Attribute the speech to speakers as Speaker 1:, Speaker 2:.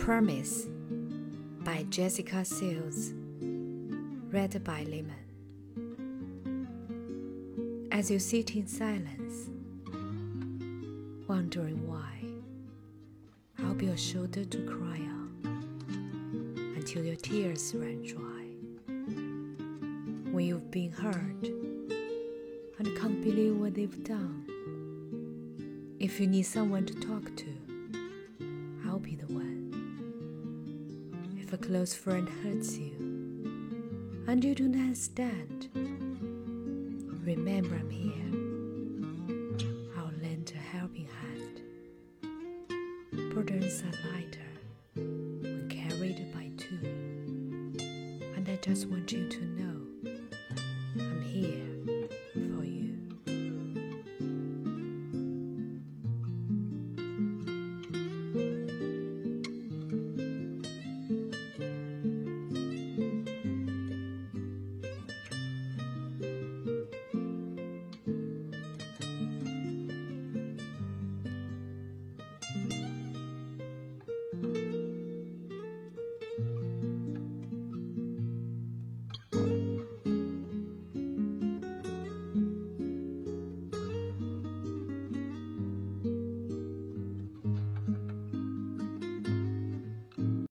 Speaker 1: Promise by Jessica Sills. Read by Lemon. As you sit in silence, wondering why, I'll be your shoulder to cry on until your tears run dry. When you've been hurt and can't believe what they've done, if you need someone to talk to, I'll be the one. A close friend hurts you and you don't understand, remember I'm here. I'll lend a helping hand. Burdens are lighter when carried by two, and I just want you to know